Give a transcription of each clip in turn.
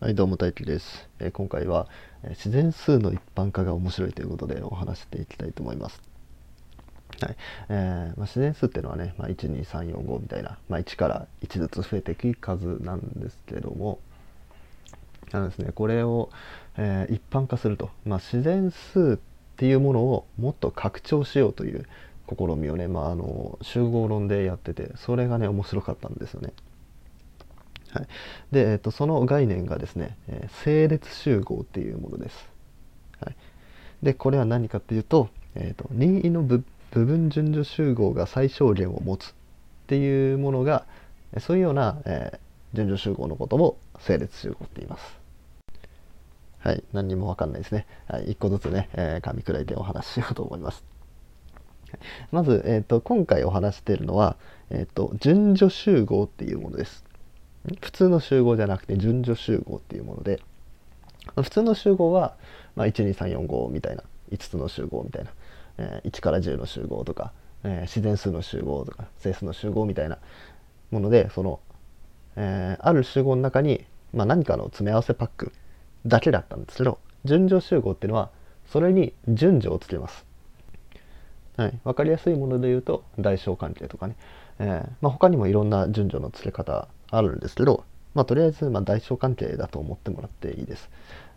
はい、どうも大輝です、えー今回は、えー自然数の一般化が面白いということでお話していきたいと思います。はいえーまあ、自然数っていうのはね、まあ、12345みたいな、まあ、1から1ずつ増えていく数なんですけどもあのですねこれを、えー一般化すると、まあ、自然数っていうものをもっと拡張しようという試みをね、まあ、あの集合論でやっててそれがね面白かったんですよね。はい、で、えっと、その概念がですね、えー整列集合っていうものです。はい、でこれは何かっていうと,、えー、と任意の部分順序集合が最小限を持つっていうものがそういうような、えー順序集合のことを整列集合って言います。はい、何にもわかんないですね。はい、一個ずつね、えー噛み砕いてお話ししようと思います。まず、えー、と今回お話しているのは、えー、と順序集合っていうものです。普通の集合じゃなくて順序集合っていうもので普通の集合は、まあ、12345みたいな5つの集合みたいな、えー1から10の集合とか、えー自然数の集合とか整数の集合みたいなものでその、えーある集合の中に、まあ、何かの詰め合わせパックだけだったんですけど順序集合っていうのはそれに順序をつけます。はい、分かりやすいもので言うと大小関係とかね、えーまあ、他にもいろんな順序の付け方あるんですけど、まあ、とりあえずまあ大小関係だと思ってもらっていいです。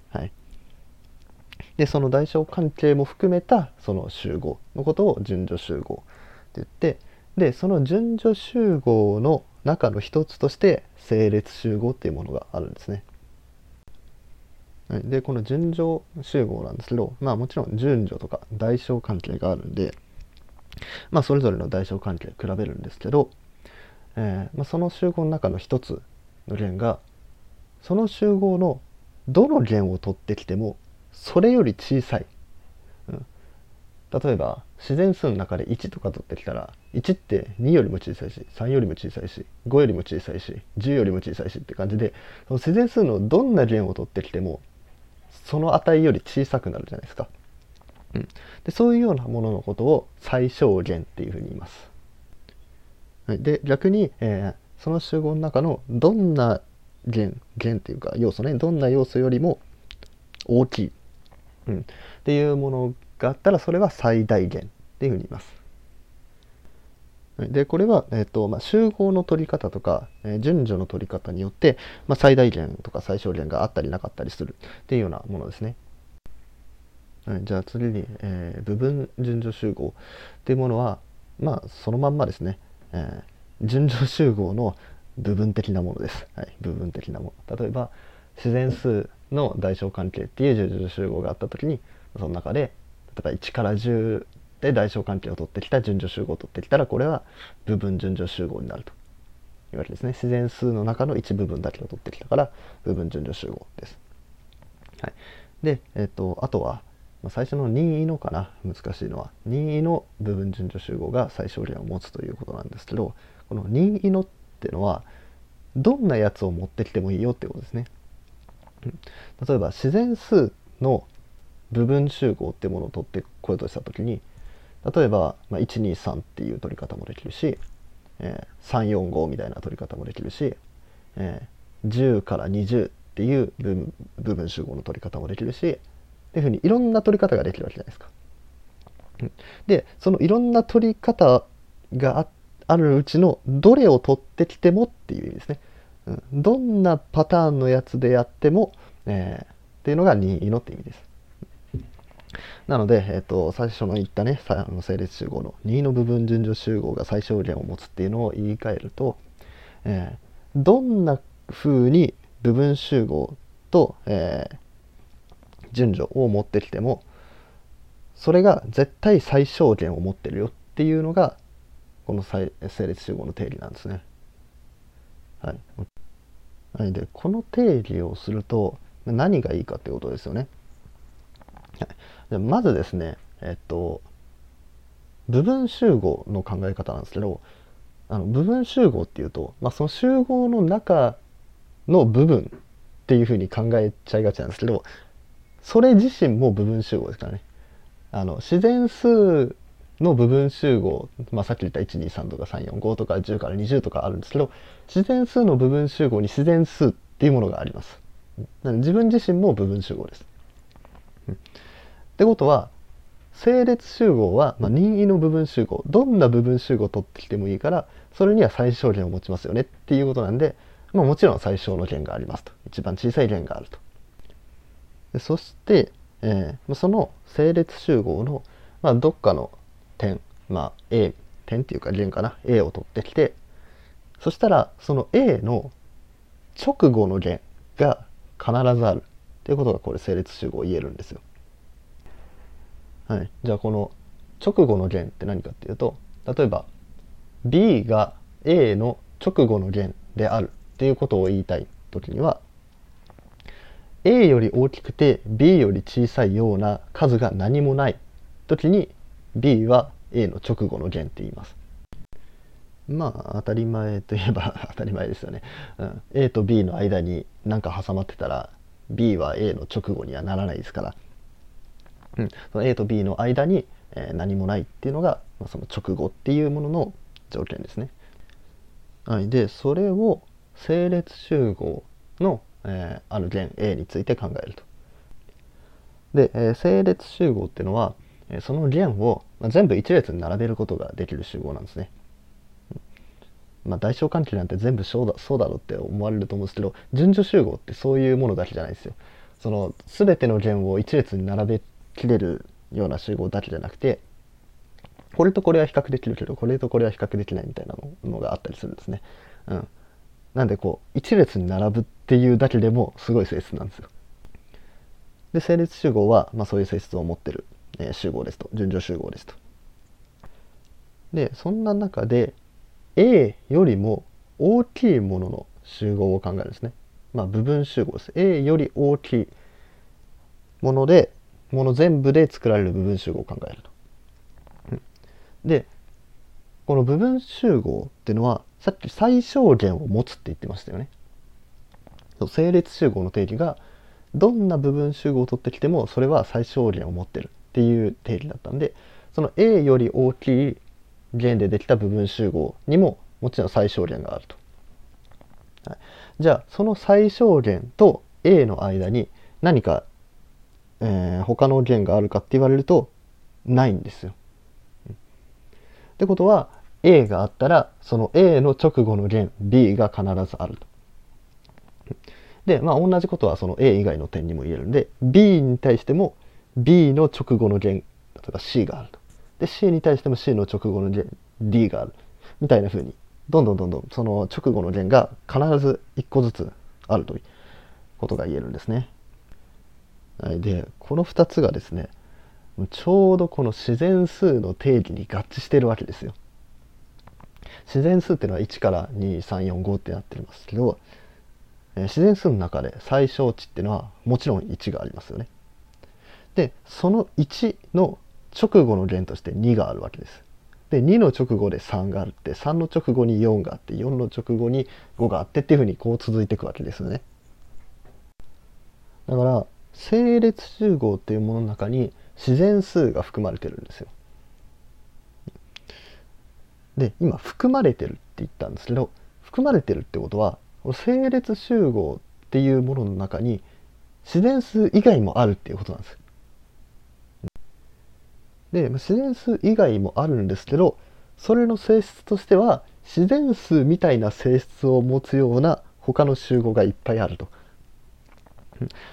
はい、でその大小関係も含めたその集合のことを順序集合って言ってでその順序集合の中の一つとして整列集合っていうものがあるんですね。はい、でこの順序集合なんですけどまあもちろん順序とか大小関係があるんでまあそれぞれの大小関係比べるんですけど、えーまあ、その集合の中の一つの弦がその集合のどの弦を取ってきてもそれより小さい、うん、例えば自然数の中で1とか取ってきたら1って2よりも小さいし3よりも小さいし5よりも小さいし10よりも小さいしって感じでその自然数のどんな弦を取ってきてもその値より小さくなるじゃないですか。うん、でそういうようなもののことを最小限っていうふうに言います。で逆に、えーその集合の中のどんな弦弦っていうか要素ねどんな要素よりも大きい、うん、っていうものがあったらそれは最大限っていうふうに言います。でこれは、えーとまあ、集合の取り方とか、えー順序の取り方によって、まあ、最大限とか最小限があったりなかったりするっていうようなものですね。はい、じゃあ次に、えー部分順序集合っていうものはまあそのまんまですね、えー順序集合の部分的なものです、はい、部分的なもの。例えば自然数の大小関係っていう順序集合があった時にその中で例えば1から10で大小関係を取ってきた順序集合を取ってきたらこれは部分順序集合になると。いうわけですね。自然数の中の一部分だけを取ってきたから部分順序集合です。はい、で、えっとあとは最初の任意のかな？難しいのは。任意の部分順序集合が最小限を持つということなんですけどこの任意のってのはどんなやつを持ってきてもいいよってことですね。例えば自然数の部分集合ってものを取ってこようとした時に例えば、まあ、123っていう取り方もできるし、えー345みたいな取り方もできるし、えー10から20っていう部分集合の取り方もできるしっていうふうにいろんな取り方ができるわけじゃないですか。でそのいろんな取り方がああるうちのどれを取ってきてもっていう意味ですね。どんなパターンのやつでやっても、えーっていうのが任意のって意味です。なので、えっと最初の言ったねあの整列集合の任意の部分順序集合が最小限を持つっていうのを言い換えると、えーどんな風に部分集合と、えー順序を持ってきてもそれが絶対最小限を持ってるよっていうのがこの整列集合の定理なんですね。はい。はい、でこの定理をすると何がいいかってことですよね。まずですねえっと部分集合の考え方なんですけどあの部分集合っていうと、まあ、その集合の中の部分っていうふうに考えちゃいがちなんですけどそれ自身も部分集合ですからね。あの自然数の部分集合、まあ、さっき言った123とか345とか10から20とかあるんですけど自然数の部分集合に自然数っていうものがあります。自分自身も部分集合です。ってことは整列集合は、まあ、任意の部分集合どんな部分集合を取ってきてもいいからそれには最小限を持ちますよねっていうことなんで、まあ、もちろん最小の弦がありますと。一番小さい弦があると。でそして、えー、その整列集合の、まあ、どっかの点、まあ、A 点っていうか弦かな。A を取ってきてそしたらその A の直後の弦が必ずあるっていうことがこれ整列集合言えるんですよ。はい、じゃあこの直後の弦って何かっていうと例えば B が A の直後の弦であるっていうことを言いたい時には A より大きくて B より小さいような数が何もない時に B は A の直後の弦って言います。まあ当たり前といえば 当たり前ですよね、うん、A と B の間に何か挟まってたら B は A の直後にはならないですから。うん、その A と B の間に、えー、何もないっていうのが、まあ、その直後っていうものの条件ですね。はい、でそれを整列集合の、えー、ある弦 A について考えると。で、えー、整列集合っていうのは、え、その弦を、まあ、全部一列に並べることができる集合なんですね。まあ、大小関係なんて全部そうだそうだろうって思われると思うんですけど順序集合ってそういうものだけじゃないですよ。その全ての弦を一列に並べ切れるような集合だけじゃなくてこれとこれは比較できるけどこれとこれは比較できないみたいなのがあったりするんですね。うん、なんでこう一列に並ぶっていうだけでもすごい性質なんですよ。で整列集合は、まあ、そういう性質を持ってる、えー、集合ですと順序集合ですと。でそんな中で A よりも大きいものの集合を考えるんですね。まあ部分集合です。A より大きいものでもの全部で作られる部分集合を考えると。でこの部分集合っていうのはさっき最小限を持つって言ってましたよね。整列集合の定義がどんな部分集合を取ってきてもそれは最小限を持ってるっていう定義だったんでその A より大きい弦でできた部分集合にももちろん最小限があると。はい、じゃあその最小限と A の間に何かえー、他の弦があるかって言われるとないんですよ。ってことは A があったらその A の直後の弦 B が必ずあると。でまあ同じことはその A 以外の点にも言えるんで B に対しても B の直後の弦例えば C があると。で C に対しても C の直後の弦 D があるみたいな風にどんどんどんどんその直後の弦が必ず1個ずつあるということが言えるんですね。でこの2つがですねちょうどこの自然数の定義に合致してるわけですよ。自然数っていうのは1から2345ってなってますけど、え、自然数の中で最小値っていうのはもちろん1がありますよね。でその1の直後の弦として2があるわけです。で2の直後で3があって3の直後に4があって4の直後に5があってっていうふうにこう続いていくわけですよね。だから整列集合っていうものの中に自然数が含まれてるんですよ。で今含まれてるって言ったんですけど含まれてるってことは整列集合っていうものの中に自然数以外もあるっていうことなんです。で自然数以外もあるんですけどそれの性質としては自然数みたいな性質を持つような他の集合がいっぱいあると。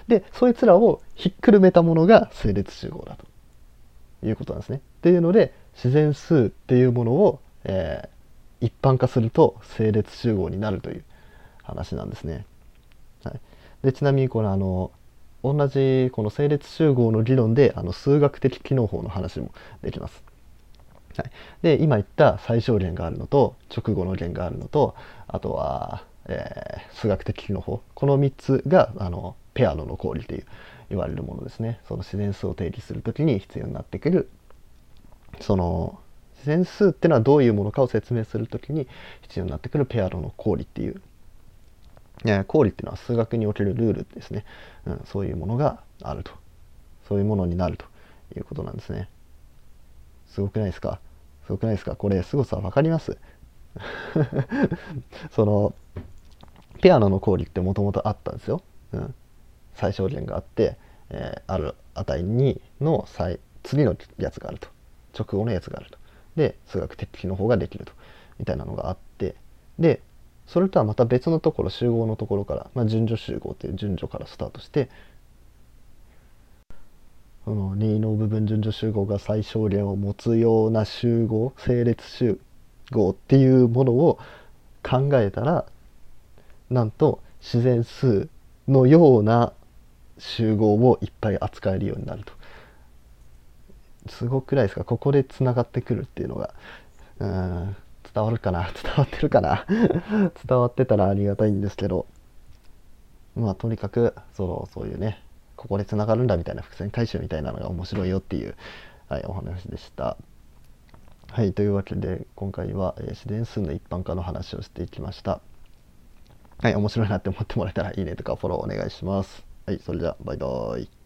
でそいつらをひっくるめたものが整列集合だということなんですね。っていうので自然数っていうものを、えー、一般化すると整列集合になるという話なんですね。はい、でちなみにこのあの同じこの整列集合の理論であの数学的機能法の話もできます。はい、で今言った最小限があるのと直後の弦があるのとあとは、えー、数学的機能法この3つがあのペアの残りという言われるものですね。その自然数を定義する時に必要になってくる。その自然数ってのはどういうものかを説明する時に必要になってくるペアロの公理っていう、え公理っていうのは数学におけるルールですね、うん、そういうものがあると。そういうものになるということなんですね。すごくないですか？すごくないですか？これ凄さ分かります？そのペアノの公理ってもともとあったんですよ。うん、最小限があって、えーある値2の最次のやつがあると。直後のやつがあると。で数学的の方ができると。みたいなのがあって。でそれとはまた別のところ集合のところから、まあ、順序集合という順序からスタートしてその2の部分順序集合が最小限を持つような集合整列集合っていうものを考えたらなんと自然数のような集合をいっぱい扱えるようになるとすごくないですか？ここでつながってくるっていうのがうん伝わるかな？伝わってるかな？伝わってたらありがたいんですけどまあとにかくそのそういうねここでつながるんだみたいな伏線回収みたいなのが面白いよっていう、はい、お話でした。はいというわけで今回は、えー自然数の一般化の話をしていきました。はい面白いなって思ってもらえたらいいねとかフォローお願いします。はいそれじゃあバイバイ。